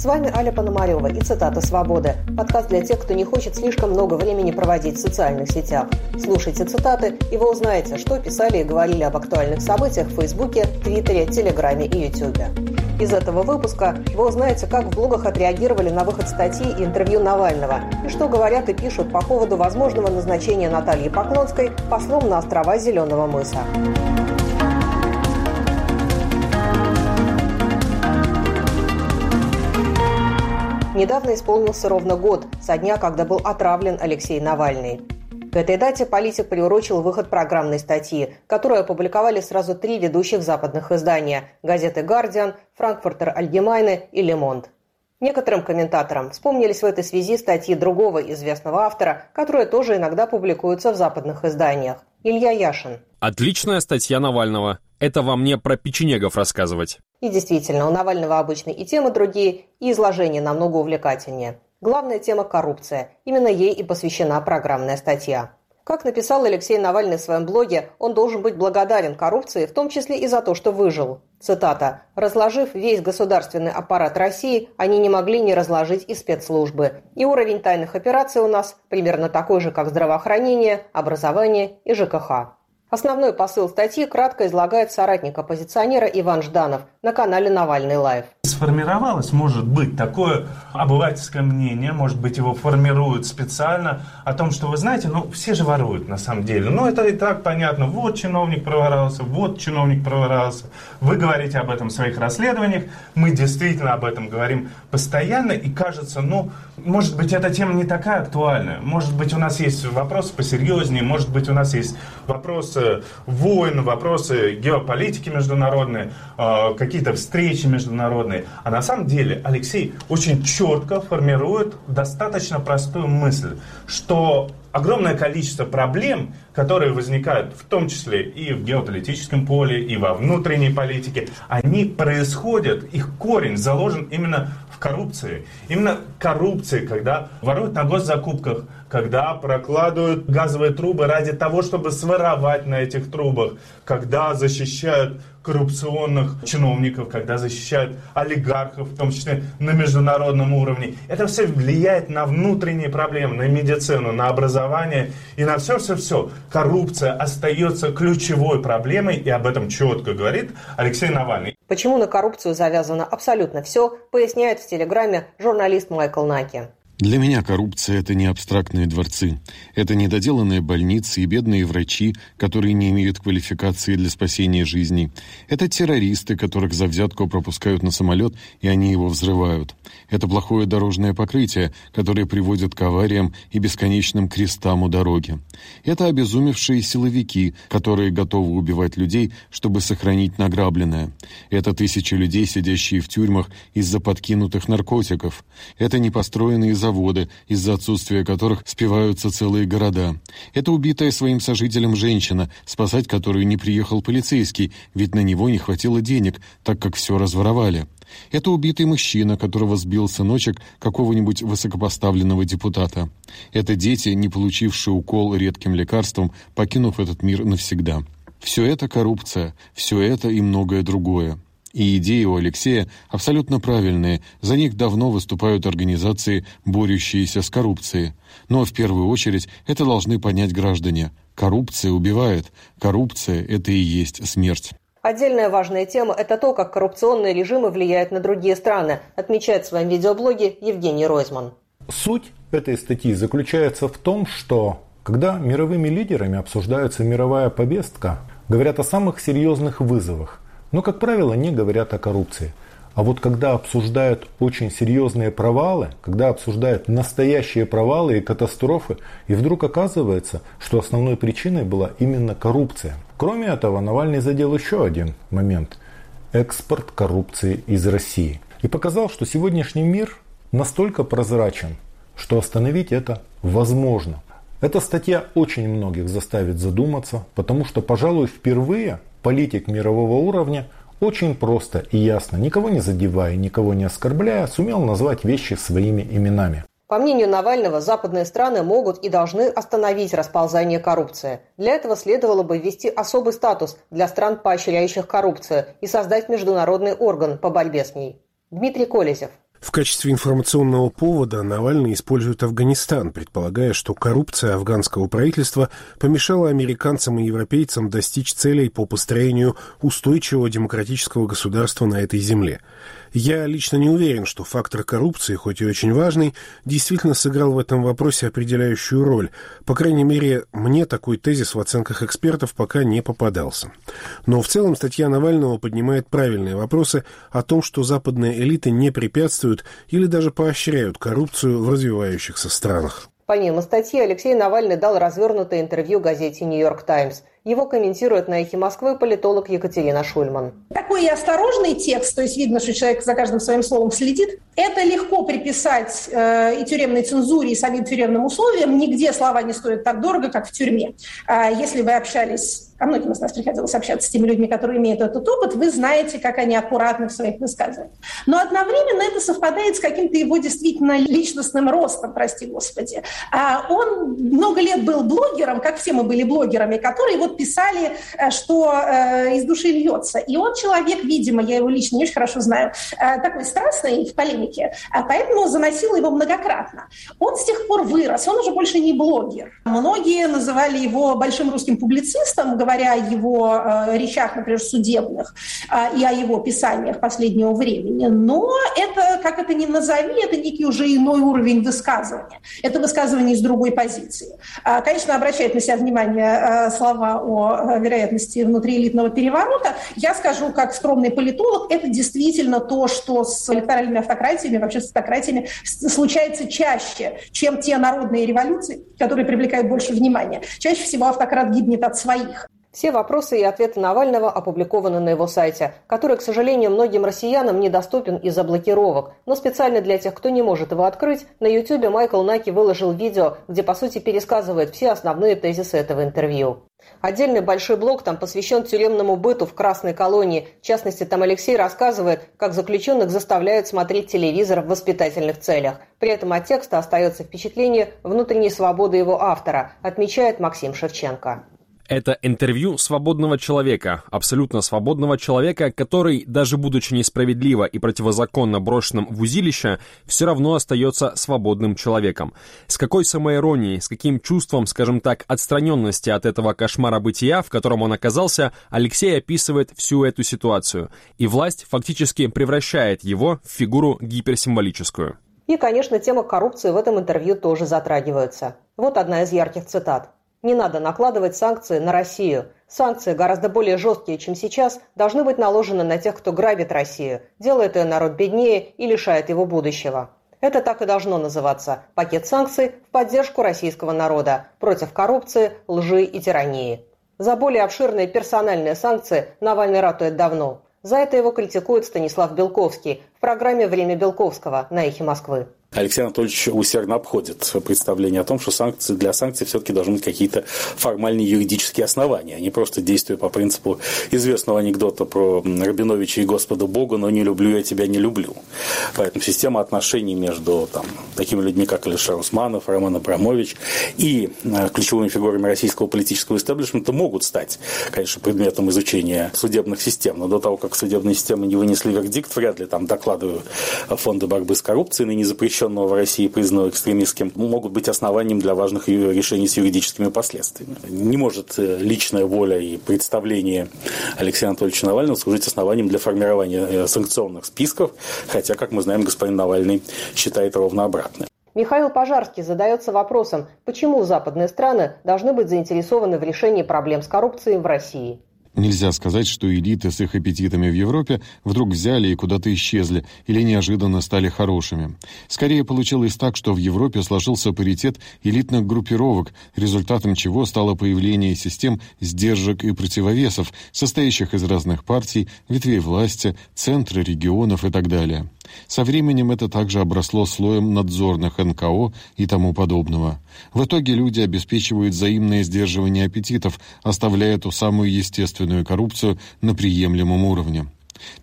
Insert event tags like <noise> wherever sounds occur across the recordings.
С вами Аля Пономарева и цитата «Свободы». Подкаст для тех, кто не хочет слишком много времени проводить в социальных сетях. Слушайте цитаты, и вы узнаете, что писали и говорили об актуальных событиях в Фейсбуке, Твиттере, Телеграме и Ютубе. Из этого выпуска вы узнаете, как в блогах отреагировали на выход статьи и интервью Навального, и что говорят и пишут по поводу возможного назначения Натальи Поклонской послом на острова Зеленого мыса. Недавно исполнился ровно год со дня, когда был отравлен Алексей Навальный. К этой дате политик приурочил выход программной статьи, которую опубликовали сразу три ведущих западных издания – газеты «Гардиан», «Франкфуртер Альгемайне» и «Лемонт». Некоторым комментаторам вспомнились в этой связи статьи другого известного автора, которые тоже иногда публикуются в западных изданиях – Илья Яшин. Отличная статья Навального. Это вам не про печенегов рассказывать. И действительно, у Навального обычно и темы другие, и изложения намного увлекательнее. Главная тема – коррупция. Именно ей и посвящена программная статья. Как написал Алексей Навальный в своем блоге, он должен быть благодарен коррупции, в том числе и за то, что выжил. Цитата. «Разложив весь государственный аппарат России, они не могли не разложить и спецслужбы. И уровень тайных операций у нас примерно такой же, как здравоохранение, образование и ЖКХ». Основной посыл статьи кратко излагает соратник оппозиционера Иван Жданов на канале «Навальный Live». Сформировалось, может быть, такое обывательское мнение, может быть, его формируют специально, о том, что, вы знаете, ну, все же воруют на самом деле. Ну, это и так понятно. Вот чиновник проворовался, вот чиновник проворовался. Вы говорите об этом в своих расследованиях, мы действительно об этом говорим постоянно, и кажется, ну, может быть, эта тема не такая актуальная. Может быть, у нас есть вопросы посерьезнее, может быть, у нас есть вопросы войн, вопросы геополитики международные, э, какие-то встречи международные. А на самом деле Алексей очень четко формирует достаточно простую мысль, что огромное количество проблем, которые возникают в том числе и в геополитическом поле, и во внутренней политике, они происходят, их корень заложен именно коррупции. Именно коррупции, когда воруют на госзакупках, когда прокладывают газовые трубы ради того, чтобы своровать на этих трубах, когда защищают коррупционных чиновников, когда защищают олигархов, в том числе на международном уровне. Это все влияет на внутренние проблемы, на медицину, на образование и на все-все-все. Коррупция остается ключевой проблемой, и об этом четко говорит Алексей Навальный. Почему на коррупцию завязано абсолютно все, поясняет в Телеграме журналист Майкл Наки. Для меня коррупция – это не абстрактные дворцы. Это недоделанные больницы и бедные врачи, которые не имеют квалификации для спасения жизней. Это террористы, которых за взятку пропускают на самолет, и они его взрывают. Это плохое дорожное покрытие, которое приводит к авариям и бесконечным крестам у дороги. Это обезумевшие силовики, которые готовы убивать людей, чтобы сохранить награбленное. Это тысячи людей, сидящие в тюрьмах из-за подкинутых наркотиков. Это непостроенные заводы, заводы, из-за отсутствия которых спиваются целые города. Это убитая своим сожителем женщина, спасать которую не приехал полицейский, ведь на него не хватило денег, так как все разворовали. Это убитый мужчина, которого сбил сыночек какого-нибудь высокопоставленного депутата. Это дети, не получившие укол редким лекарством, покинув этот мир навсегда. Все это коррупция, все это и многое другое. И идеи у Алексея абсолютно правильные, за них давно выступают организации, борющиеся с коррупцией. Но в первую очередь это должны понять граждане. Коррупция убивает, коррупция – это и есть смерть. Отдельная важная тема – это то, как коррупционные режимы влияют на другие страны, отмечает в своем видеоблоге Евгений Ройзман. Суть этой статьи заключается в том, что когда мировыми лидерами обсуждается мировая повестка, говорят о самых серьезных вызовах – но, как правило, не говорят о коррупции. А вот когда обсуждают очень серьезные провалы, когда обсуждают настоящие провалы и катастрофы, и вдруг оказывается, что основной причиной была именно коррупция. Кроме этого, Навальный задел еще один момент – экспорт коррупции из России. И показал, что сегодняшний мир настолько прозрачен, что остановить это возможно. Эта статья очень многих заставит задуматься, потому что, пожалуй, впервые политик мирового уровня очень просто и ясно, никого не задевая, никого не оскорбляя, сумел назвать вещи своими именами. По мнению Навального, западные страны могут и должны остановить расползание коррупции. Для этого следовало бы ввести особый статус для стран, поощряющих коррупцию, и создать международный орган по борьбе с ней. Дмитрий Колезев. В качестве информационного повода Навальный использует Афганистан, предполагая, что коррупция афганского правительства помешала американцам и европейцам достичь целей по построению устойчивого демократического государства на этой земле. Я лично не уверен, что фактор коррупции, хоть и очень важный, действительно сыграл в этом вопросе определяющую роль. По крайней мере, мне такой тезис в оценках экспертов пока не попадался. Но в целом статья Навального поднимает правильные вопросы о том, что западные элиты не препятствуют или даже поощряют коррупцию в развивающихся странах. Помимо статьи, Алексей Навальный дал развернутое интервью газете «Нью-Йорк Таймс». Его комментирует на «Эхе Москвы» политолог Екатерина Шульман. Такой осторожный текст, то есть видно, что человек за каждым своим словом следит. Это легко приписать э, и тюремной цензуре, и самим тюремным условиям. Нигде слова не стоят так дорого, как в тюрьме. А если вы общались а многим из нас приходилось общаться с теми людьми, которые имеют этот опыт, вы знаете, как они аккуратны в своих высказываниях. Но одновременно это совпадает с каким-то его действительно личностным ростом, прости господи. А он много лет был блогером, как все мы были блогерами, которые вот писали, э, что э, из души льется. И он человек, видимо, я его лично не очень хорошо знаю, э, такой страстный в полемике, а поэтому заносил его многократно. Он с тех пор вырос, он уже больше не блогер. Многие называли его большим русским публицистом, говоря о его речах, например, судебных и о его писаниях последнего времени. Но это, как это ни назови, это некий уже иной уровень высказывания. Это высказывание из другой позиции. Конечно, обращает на себя внимание слова о э, вероятности внутриэлитного переворота. Я скажу, как скромный политолог, это действительно то, что с электоральными автократиями, вообще с автократиями случается чаще, чем те народные революции, которые привлекают больше внимания. Чаще всего автократ гибнет от своих. Все вопросы и ответы Навального опубликованы на его сайте, который, к сожалению, многим россиянам недоступен из-за блокировок. Но специально для тех, кто не может его открыть, на YouTube Майкл Наки выложил видео, где, по сути, пересказывает все основные тезисы этого интервью. Отдельный большой блок там посвящен тюремному быту в Красной колонии. В частности, там Алексей рассказывает, как заключенных заставляют смотреть телевизор в воспитательных целях. При этом от текста остается впечатление внутренней свободы его автора, отмечает Максим Шевченко. Это интервью свободного человека, абсолютно свободного человека, который, даже будучи несправедливо и противозаконно брошенным в узилище, все равно остается свободным человеком. С какой самоиронией, с каким чувством, скажем так, отстраненности от этого кошмара бытия, в котором он оказался, Алексей описывает всю эту ситуацию. И власть фактически превращает его в фигуру гиперсимволическую. И, конечно, тема коррупции в этом интервью тоже затрагивается. Вот одна из ярких цитат. Не надо накладывать санкции на Россию. Санкции, гораздо более жесткие, чем сейчас, должны быть наложены на тех, кто грабит Россию, делает ее народ беднее и лишает его будущего. Это так и должно называться – пакет санкций в поддержку российского народа против коррупции, лжи и тирании. За более обширные персональные санкции Навальный ратует давно. За это его критикует Станислав Белковский в программе «Время Белковского» на «Эхе Москвы». Алексей Анатольевич усердно обходит представление о том, что санкции, для санкций все-таки должны быть какие-то формальные юридические основания, а не просто действия по принципу известного анекдота про Рабиновича и Господа Бога, но не люблю я тебя, не люблю. Поэтому система отношений между там, такими людьми, как Алишер Усманов, Роман Абрамович и э, ключевыми фигурами российского политического истеблишмента могут стать, конечно, предметом изучения судебных систем. Но до того, как судебные системы не вынесли вердикт, вряд ли там докладываю фонды борьбы с коррупцией, ныне запрещенные запрещенного в России, признанного экстремистским, могут быть основанием для важных решений с юридическими последствиями. Не может э, личная воля и представление Алексея Анатольевича Навального служить основанием для формирования э, санкционных списков, хотя, как мы знаем, господин Навальный считает ровно обратное. Михаил Пожарский задается вопросом, почему западные страны должны быть заинтересованы в решении проблем с коррупцией в России. Нельзя сказать, что элиты с их аппетитами в Европе вдруг взяли и куда-то исчезли или неожиданно стали хорошими. Скорее получилось так, что в Европе сложился паритет элитных группировок, результатом чего стало появление систем сдержек и противовесов, состоящих из разных партий, ветвей власти, центра регионов и так далее. Со временем это также обросло слоем надзорных НКО и тому подобного. В итоге люди обеспечивают взаимное сдерживание аппетитов, оставляя ту самую естественную коррупцию на приемлемом уровне.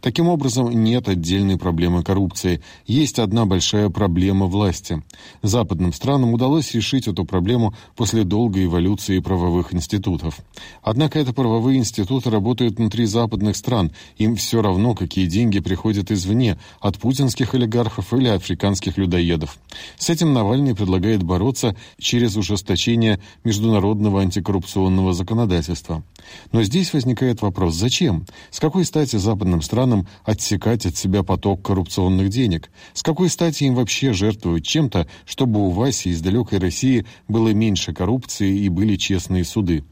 Таким образом, нет отдельной проблемы коррупции. Есть одна большая проблема власти. Западным странам удалось решить эту проблему после долгой эволюции правовых институтов. Однако это правовые институты работают внутри западных стран. Им все равно, какие деньги приходят извне, от путинских олигархов или африканских людоедов. С этим Навальный предлагает бороться через ужесточение международного антикоррупционного законодательства. Но здесь возникает вопрос, зачем? С какой стати западным странам отсекать от себя поток коррупционных денег? С какой стати им вообще жертвовать чем-то, чтобы у Васи из далекой России было меньше коррупции и были честные суды?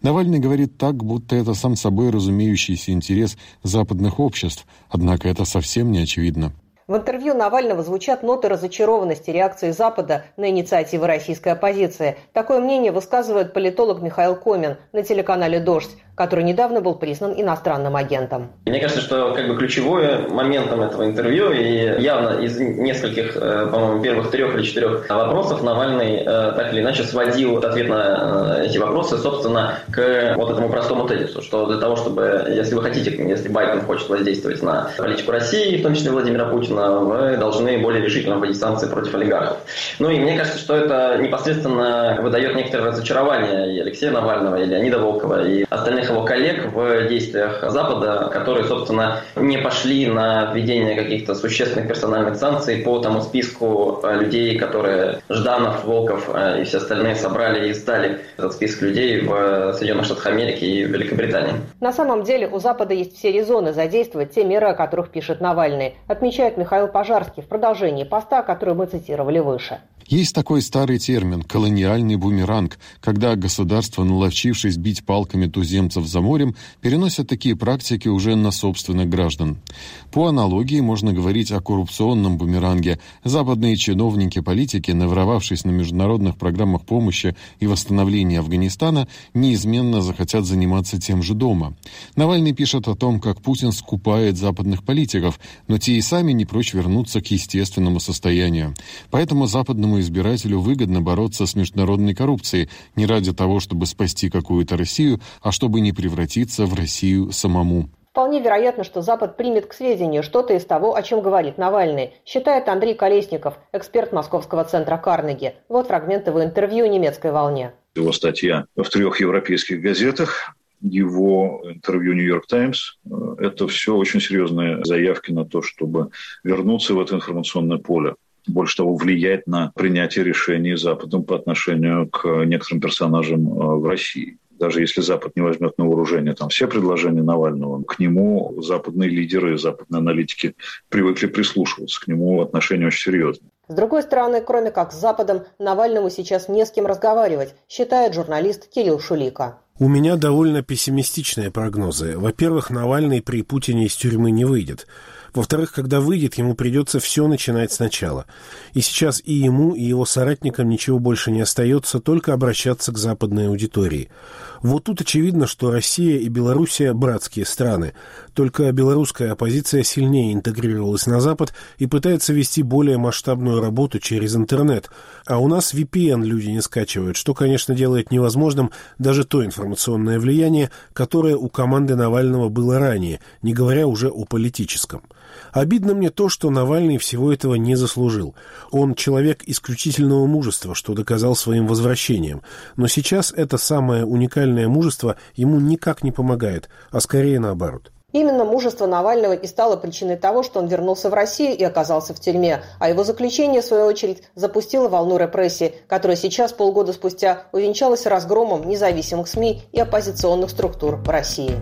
Навальный говорит так, будто это сам собой разумеющийся интерес западных обществ, однако это совсем не очевидно. В интервью Навального звучат ноты разочарованности реакции Запада на инициативы российской оппозиции. Такое мнение высказывает политолог Михаил Комин на телеканале «Дождь» который недавно был признан иностранным агентом. Мне кажется, что как бы ключевое моментом этого интервью и явно из нескольких, э, по-моему, первых трех или четырех вопросов Навальный э, так или иначе сводил ответ на э, эти вопросы, собственно, к вот этому простому тезису, что для того, чтобы, если вы хотите, если Байден хочет воздействовать на политику России, в том числе Владимира Путина, вы должны более решительно вводить санкции против олигархов. Ну и мне кажется, что это непосредственно выдает некоторое разочарование и Алексея Навального, и Леонида Волкова, и остальных его коллег в действиях Запада, которые, собственно, не пошли на введение каких-то существенных персональных санкций по тому списку э, людей, которые Жданов, Волков э, и все остальные собрали и сдали этот список людей в Соединенных Штатах Америки и Великобритании. На самом деле у Запада есть все резоны задействовать те меры, о которых пишет Навальный, отмечает Михаил Пожарский в продолжении поста, который мы цитировали выше. Есть такой старый термин – колониальный бумеранг, когда государства, наловчившись бить палками туземцев за морем, переносят такие практики уже на собственных граждан. По аналогии можно говорить о коррупционном бумеранге. Западные чиновники-политики, наворовавшись на международных программах помощи и восстановления Афганистана, неизменно захотят заниматься тем же дома. Навальный пишет о том, как Путин скупает западных политиков, но те и сами не прочь вернуться к естественному состоянию. Поэтому западному избирателю выгодно бороться с международной коррупцией не ради того, чтобы спасти какую-то Россию, а чтобы не превратиться в Россию самому. Вполне вероятно, что Запад примет к сведению что-то из того, о чем говорит Навальный, считает Андрей Колесников, эксперт Московского центра Карнеги. Вот фрагмент его интервью немецкой волне. Его статья в трех европейских газетах, его интервью «Нью-Йорк Таймс» – это все очень серьезные заявки на то, чтобы вернуться в это информационное поле больше того, влияет на принятие решений Западом по отношению к некоторым персонажам э, в России. Даже если Запад не возьмет на вооружение там все предложения Навального, к нему западные лидеры, западные аналитики привыкли прислушиваться, к нему отношение очень серьезное. С другой стороны, кроме как с Западом, Навальному сейчас не с кем разговаривать, считает журналист Кирилл Шулика. У меня довольно пессимистичные прогнозы. Во-первых, Навальный при Путине из тюрьмы не выйдет. Во-вторых, когда выйдет, ему придется все начинать сначала. И сейчас и ему, и его соратникам ничего больше не остается, только обращаться к западной аудитории. Вот тут очевидно, что Россия и Белоруссия – братские страны. Только белорусская оппозиция сильнее интегрировалась на Запад и пытается вести более масштабную работу через интернет. А у нас VPN люди не скачивают, что, конечно, делает невозможным даже то информационное влияние, которое у команды Навального было ранее, не говоря уже о политическом. Обидно мне то, что Навальный всего этого не заслужил. Он человек исключительного мужества, что доказал своим возвращением. Но сейчас это самое уникальное мужество ему никак не помогает, а скорее наоборот. Именно мужество Навального и стало причиной того, что он вернулся в Россию и оказался в тюрьме, а его заключение, в свою очередь, запустило волну репрессий, которая сейчас, полгода спустя, увенчалась разгромом независимых СМИ и оппозиционных структур в России.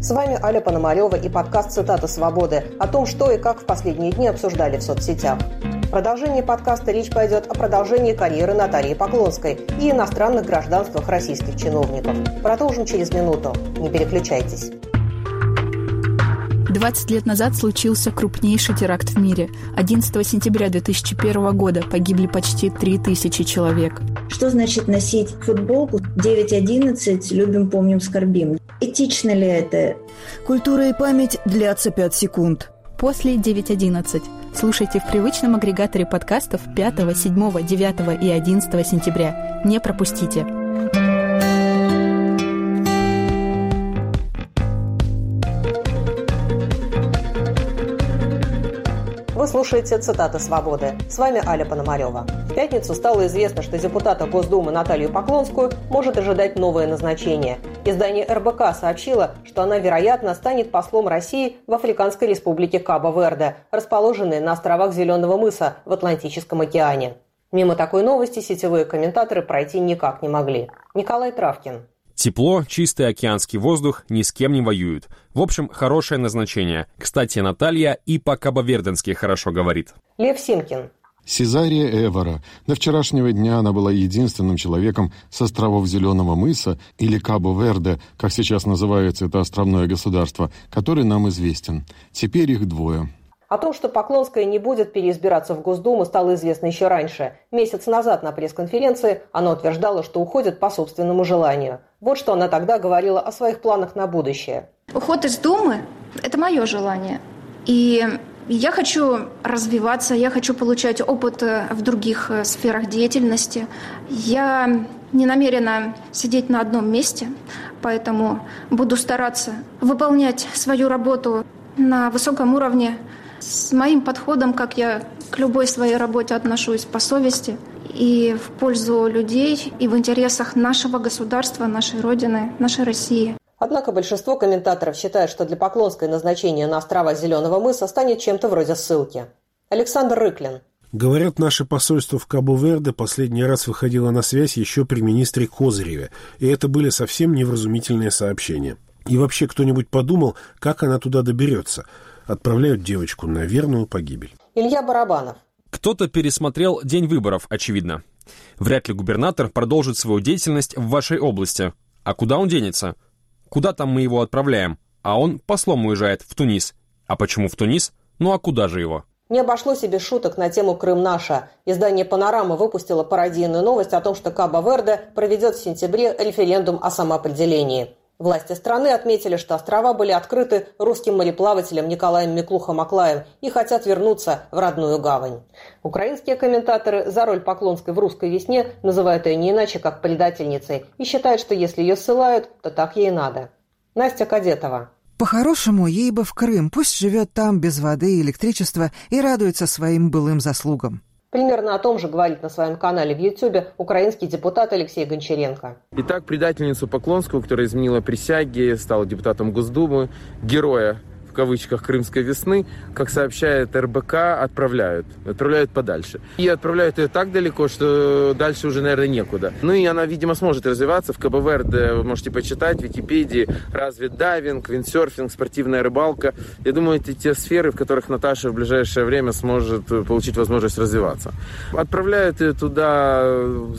С вами Аля Пономарева и подкаст «Цитата свободы» о том, что и как в последние дни обсуждали в соцсетях. В продолжении подкаста речь пойдет о продолжении карьеры Натальи Поклонской и иностранных гражданствах российских чиновников. Продолжим через минуту. Не переключайтесь. 20 лет назад случился крупнейший теракт в мире. 11 сентября 2001 года погибли почти 3000 человек. Что значит носить футболку 9.11 «Любим, помним, скорбим»? Этично ли это? Культура и память длятся 5 секунд. После 9.11. Слушайте в привычном агрегаторе подкастов 5, 7, 9 и 11 сентября. Не пропустите. Вы слушаете «Цитаты свободы». С вами Аля Пономарева. В пятницу стало известно, что депутата Госдумы Наталью Поклонскую может ожидать новое назначение. Издание РБК сообщило, что она, вероятно, станет послом России в Африканской республике Кабо-Верде, расположенной на островах Зеленого мыса в Атлантическом океане. Мимо такой новости сетевые комментаторы пройти никак не могли. Николай Травкин. Тепло, чистый океанский воздух, ни с кем не воюют. В общем, хорошее назначение. Кстати, Наталья и по-кабоверденски хорошо говорит. Лев Симкин. Сезария Эвора. До вчерашнего дня она была единственным человеком с островов Зеленого мыса, или Кабо-Верде, как сейчас называется это островное государство, который нам известен. Теперь их двое. О том, что Поклонская не будет переизбираться в Госдуму, стало известно еще раньше. Месяц назад на пресс-конференции она утверждала, что уходит по собственному желанию. Вот что она тогда говорила о своих планах на будущее. Уход из Думы – это мое желание. И я хочу развиваться, я хочу получать опыт э, в других э, сферах деятельности. Я не намерена сидеть на одном месте, поэтому буду стараться выполнять свою работу на высоком уровне, с моим подходом, как я к любой своей работе отношусь по совести и в пользу людей, и в интересах нашего государства, нашей Родины, нашей России. Однако большинство комментаторов считает, что для Поклонской назначение на острова Зеленого мыса станет чем-то вроде ссылки. Александр Рыклин. Говорят, наше посольство в Кабо-Верде последний раз выходило на связь еще при министре Козыреве, и это были совсем невразумительные сообщения. И вообще кто-нибудь подумал, как она туда доберется – отправляют девочку на верную погибель. Илья Барабанов. Кто-то пересмотрел день выборов, очевидно. Вряд ли губернатор продолжит свою деятельность в вашей области. А куда он денется? Куда там мы его отправляем? А он послом уезжает в Тунис. А почему в Тунис? Ну а куда же его? Не обошлось себе шуток на тему «Крым наша». Издание «Панорама» выпустило пародийную новость о том, что Кабо-Верде проведет в сентябре референдум о самоопределении. Власти страны отметили, что острова были открыты русским мореплавателем Николаем Миклуха-Маклаем и хотят вернуться в родную гавань. Украинские комментаторы за роль Поклонской в «Русской весне» называют ее не иначе, как предательницей, и считают, что если ее ссылают, то так ей надо. Настя Кадетова. По-хорошему, ей бы в Крым, пусть живет там без воды и электричества и радуется своим былым заслугам. Примерно о том же говорит на своем канале в YouTube украинский депутат Алексей Гончаренко. Итак, предательницу Поклонскую, которая изменила присяги, стала депутатом Госдумы, героя кавычках «Крымской весны», как сообщает РБК, отправляют. Отправляют подальше. И отправляют ее так далеко, что дальше уже, наверное, некуда. Ну и она, видимо, сможет развиваться. В КБВРД вы можете почитать в Википедии развит дайвинг, виндсерфинг, спортивная рыбалка. Я думаю, это те сферы, в которых Наташа в ближайшее время сможет получить возможность развиваться. Отправляют ее туда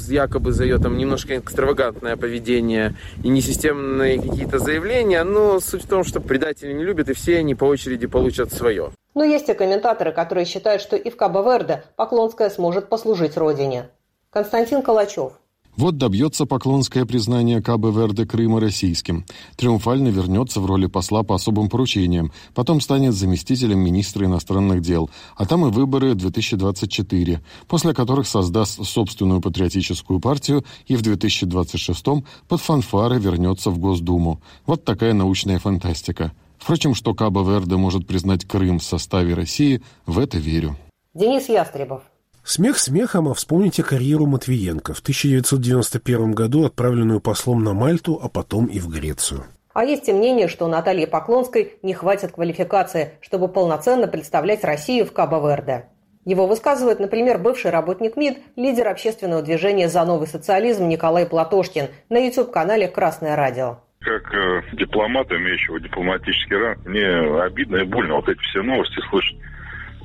якобы за ее там немножко экстравагантное поведение и несистемные какие-то заявления, но суть в том, что предатели не любят, и все они по очереди получат свое. Но есть и комментаторы, которые считают, что и в Кабо-Верде Поклонская сможет послужить родине. Константин Калачев. Вот добьется Поклонское признание Кабо-Верде Крыма российским. Триумфально вернется в роли посла по особым поручениям. Потом станет заместителем министра иностранных дел. А там и выборы 2024, после которых создаст собственную патриотическую партию и в 2026 под фанфары вернется в Госдуму. Вот такая научная фантастика. Впрочем, что Кабо-Верде может признать Крым в составе России, в это верю. Денис Ястребов. Смех смехом, а вспомните карьеру Матвиенко, в 1991 году отправленную послом на Мальту, а потом и в Грецию. А есть и мнение, что Наталье Поклонской не хватит квалификации, чтобы полноценно представлять Россию в Кабо-Верде. Его высказывает, например, бывший работник МИД, лидер общественного движения «За новый социализм» Николай Платошкин на YouTube-канале «Красное радио» как э, дипломат, имеющего дипломатический ранг, мне обидно и больно вот эти все новости слышать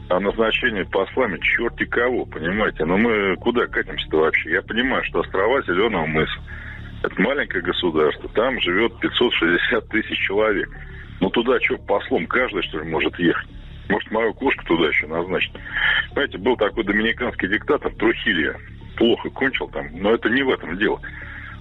о назначении послами черти кого, понимаете? Но мы куда катимся-то вообще? Я понимаю, что острова Зеленого мыса – это маленькое государство, там живет 560 тысяч человек. Ну туда что, послом каждый, что ли, может ехать? Может, мою кошку туда еще назначить? Знаете, был такой доминиканский диктатор Трухилья. Плохо кончил там, но это не в этом дело.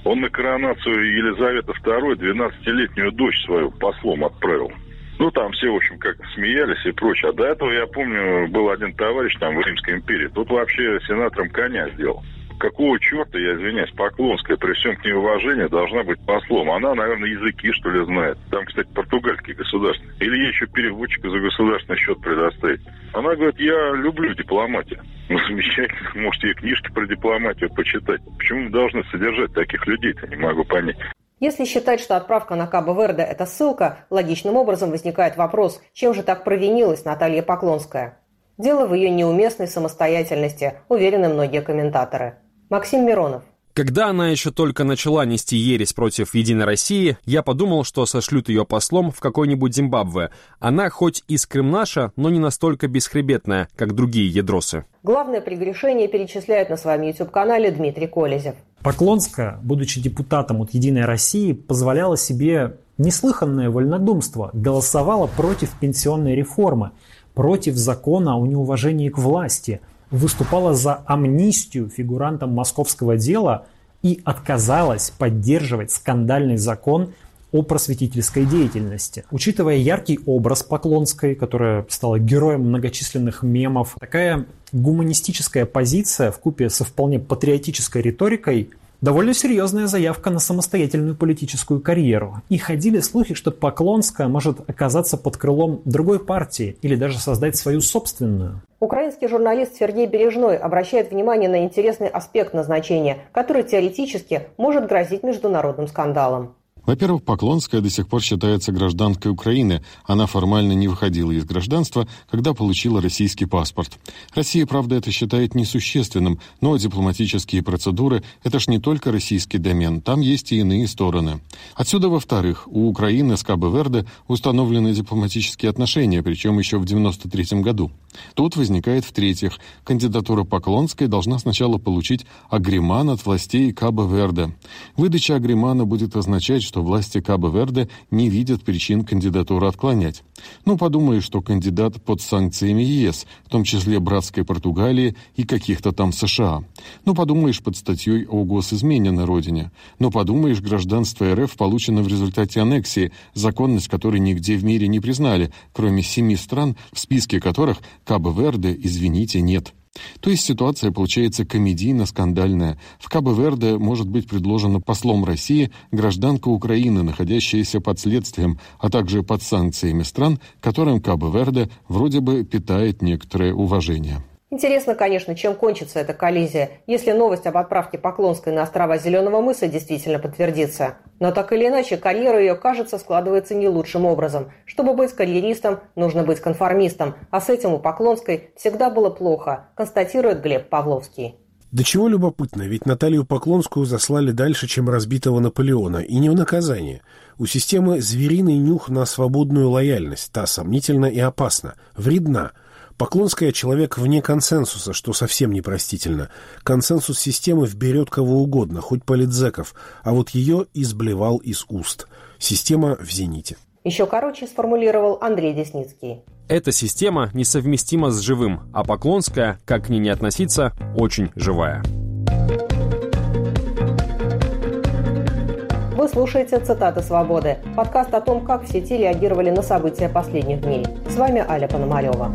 Он на коронацию Елизаветы II 12-летнюю дочь свою послом отправил. Ну, там все, в общем, как смеялись и прочее. А до этого, я помню, был один товарищ там в Римской империи. Тут вообще сенатором коня сделал. Какого черта, я извиняюсь, Поклонская, при всем к ней уважении, должна быть послом? Она, наверное, языки, что ли, знает. Там, кстати, португальский государственный. Или ей еще переводчика за государственный счет предоставить. Она говорит, я люблю дипломатию. <laughs> Ну, замечательно. Можете ей книжки про дипломатию почитать. Почему мы должны содержать таких людей-то, не могу понять. Если считать, что отправка на Кабо-Верде – это ссылка, логичным образом возникает вопрос, чем же так провинилась Наталья Поклонская? Дело в ее неуместной самостоятельности, уверены многие комментаторы. Максим Миронов. Когда она еще только начала нести ересь против «Единой России», я подумал, что сошлют ее послом в какой-нибудь Зимбабве. Она хоть и скрымнаша, но не настолько бесхребетная, как другие ядросы. Главное прегрешение перечисляет на своем YouTube-канале Дмитрий Колезев. Поклонская, будучи депутатом от «Единой России», позволяла себе неслыханное вольнодумство, голосовала против пенсионной реформы, против закона о неуважении к власти – выступала за амнистию фигурантам московского дела и отказалась поддерживать скандальный закон о просветительской деятельности. Учитывая яркий образ Поклонской, которая стала героем многочисленных мемов, такая гуманистическая позиция в купе со вполне патриотической риторикой довольно серьезная заявка на самостоятельную политическую карьеру. И ходили слухи, что Поклонская может оказаться под крылом другой партии или даже создать свою собственную. Украинский журналист Сергей Бережной обращает внимание на интересный аспект назначения, который теоретически может грозить международным скандалом. Во-первых, Поклонская до сих пор считается гражданкой Украины. Она формально не выходила из гражданства, когда получила российский паспорт. Россия, правда, это считает несущественным, но дипломатические процедуры – это ж не только российский домен, там есть и иные стороны. Отсюда, во-вторых, у Украины с Кабо-Верде установлены дипломатические отношения, причем еще в 1993 году. Тут возникает, в-третьих, кандидатура Поклонской должна сначала получить агриман от властей Кабо-Верде. Выдача агримана будет означать, что власти Кабо-Верде не видят причин кандидатуру отклонять. Ну, подумаешь, что кандидат под санкциями ЕС, в том числе братской Португалии и каких-то там США. Ну, подумаешь, под статьей о госизмене на родине. Ну, подумаешь, гражданство РФ получено в результате аннексии, законность которой нигде в мире не признали, кроме семи стран, в списке которых Кабо-Верде, извините, нет. То есть ситуация получается комедийно-скандальная. В Кабо-Верде может быть предложена послом России гражданка Украины, находящаяся под следствием, а также под санкциями стран, которым Кабо-Верде вроде бы питает некоторое уважение. Интересно, конечно, чем кончится эта коллизия, если новость об отправке Поклонской на острова Зеленого мыса действительно подтвердится. Но так или иначе, карьера ее, кажется, складывается не лучшим образом. Чтобы быть карьеристом, нужно быть конформистом, а с этим у Поклонской всегда было плохо, констатирует Глеб Павловский. До чего любопытно, ведь Наталью Поклонскую заслали дальше, чем разбитого Наполеона, и не в наказание. У системы звериный нюх на свободную лояльность, та сомнительна и опасна, вредна – Поклонская человек вне консенсуса, что совсем непростительно. Консенсус системы вберет кого угодно, хоть политзеков, а вот ее изблевал из уст. Система в зените. Еще короче сформулировал Андрей Десницкий. Эта система несовместима с живым, а Поклонская, как к ней не относиться, очень живая. Вы слушаете «Цитаты свободы» – подкаст о том, как в сети реагировали на события последних дней. С вами Аля Пономарева.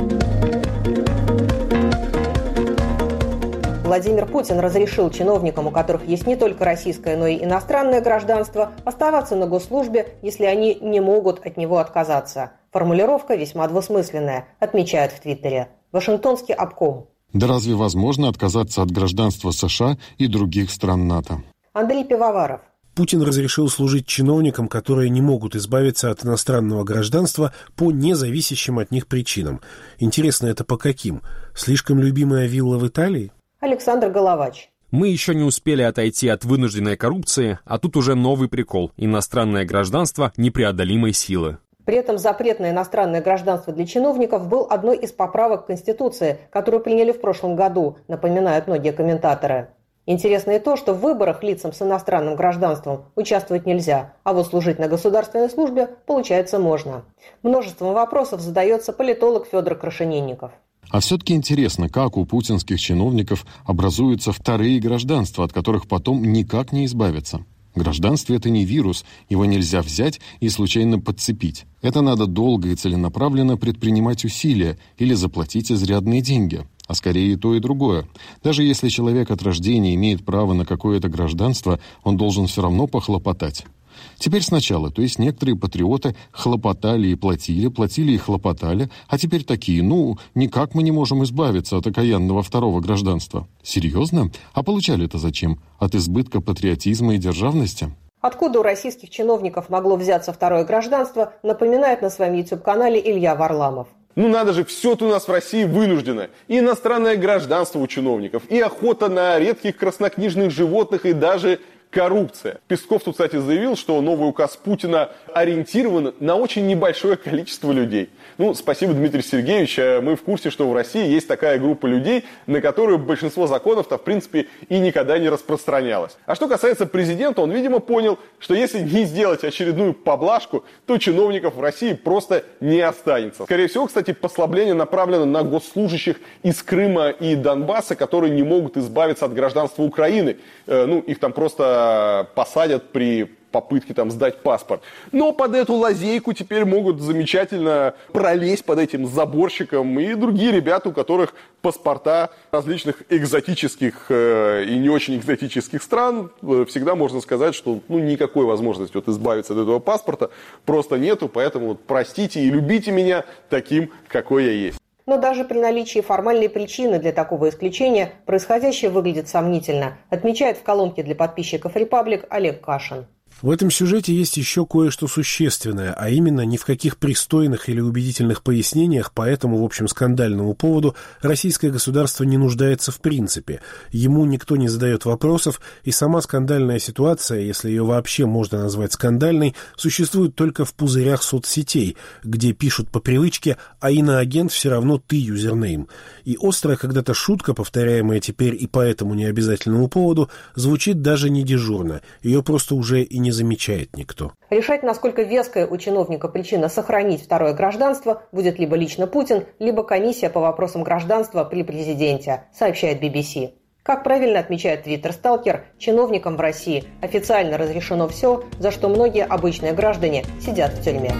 Владимир Путин разрешил чиновникам, у которых есть не только российское, но и иностранное гражданство, оставаться на госслужбе, если они не могут от него отказаться. Формулировка весьма двусмысленная, отмечают в Твиттере. Вашингтонский обком. Да разве возможно отказаться от гражданства США и других стран НАТО? Андрей Пивоваров. Путин разрешил служить чиновникам, которые не могут избавиться от иностранного гражданства по независящим от них причинам. Интересно, это по каким? Слишком любимая вилла в Италии? Александр Головач. Мы еще не успели отойти от вынужденной коррупции, а тут уже новый прикол – иностранное гражданство непреодолимой силы. При этом запрет на иностранное гражданство для чиновников был одной из поправок Конституции, которую приняли в прошлом году, напоминают многие комментаторы. Интересно и то, что в выборах лицам с иностранным гражданством участвовать нельзя, а вот служить на государственной службе, получается, можно. Множеством вопросов задается политолог Федор Крашенинников. А все-таки интересно, как у путинских чиновников образуются вторые гражданства, от которых потом никак не избавиться. Гражданство – это не вирус, его нельзя взять и случайно подцепить. Это надо долго и целенаправленно предпринимать усилия или заплатить изрядные деньги. а скорее и то, и другое. Даже если человек от рождения имеет право на какое-то гражданство, он должен все равно похлопотать. Теперь сначала, то есть некоторые патриоты хлопотали и платили, платили и хлопотали, а теперь такие, ну, никак мы не можем избавиться от окаянного второго гражданства. Серьезно? А получали это зачем? От избытка патриотизма и державности? Откуда у российских чиновников могло взяться второе гражданство, напоминает на своем YouTube-канале Илья Варламов. Ну надо же, все у нас в России вынуждено. И иностранное гражданство у чиновников, и охота на редких краснокнижных животных, и даже коррупция. Песков тут, кстати, заявил, что новый указ Путина ориентирован на очень небольшое количество людей. Ну, спасибо, Дмитрий Сергеевич. Э, мы в курсе, что в России есть такая группа людей, на которую большинство законов-то, в принципе, и никогда не распространялось. А что касается президента, он, видимо, понял, что если не сделать очередную поблажку, то чиновников в России просто не останется. Скорее всего, кстати, послабление направлено на госслужащих из Крыма и Донбасса, которые не могут избавиться от гражданства Украины. Э, ну, их там просто посадят при попытки там сдать паспорт. Но под эту лазейку теперь могут замечательно пролезть под этим заборщиком и другие ребята, у которых паспорта различных экзотических э, и не очень экзотических стран. Э, всегда можно сказать, что ну, никакой возможности вот избавиться от этого паспорта просто нету, поэтому вот, простите и любите меня таким, какой я есть. Но даже при наличии формальной причины для такого исключения происходящее выглядит сомнительно, отмечает в колонке для подписчиков «Репаблик» Олег Кашин. В этом сюжете есть еще кое-что существенное, а именно ни в каких пристойных или убедительных пояснениях по этому, в общем, скандальному поводу российское государство не нуждается в принципе. Ему никто не задает вопросов, и сама скандальная ситуация, если ее вообще можно назвать скандальной, существует только в пузырях соцсетей, где пишут по привычке «а иноагент все равно ты юзернейм». И острая когда-то шутка, повторяемая теперь и по этому необязательному поводу, звучит даже не дежурно, ее просто уже и не не замечает никто. Решать, насколько веская у чиновника причина сохранить второе гражданство, будет либо лично Путин, либо комиссия по вопросам гражданства при президенте, сообщает BBC. Как правильно отмечает твиттер-сталкер, чиновникам в России официально разрешено все, за что многие обычные граждане сидят в тюрьме.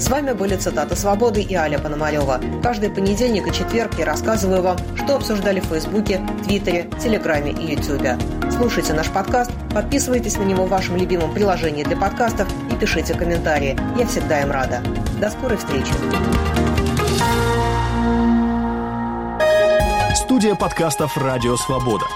С вами были цитаты «Свободы» и Аля Пономарева. Каждый понедельник и четверг я рассказываю вам, что обсуждали в Фейсбуке, Твиттере, Телеграме и Ютубе. Слушайте наш подкаст, подписывайтесь на него в вашем любимом приложении для подкастов и пишите комментарии. Я всегда им рада. До скорой встречи. Студия подкастов «Радио Свобода».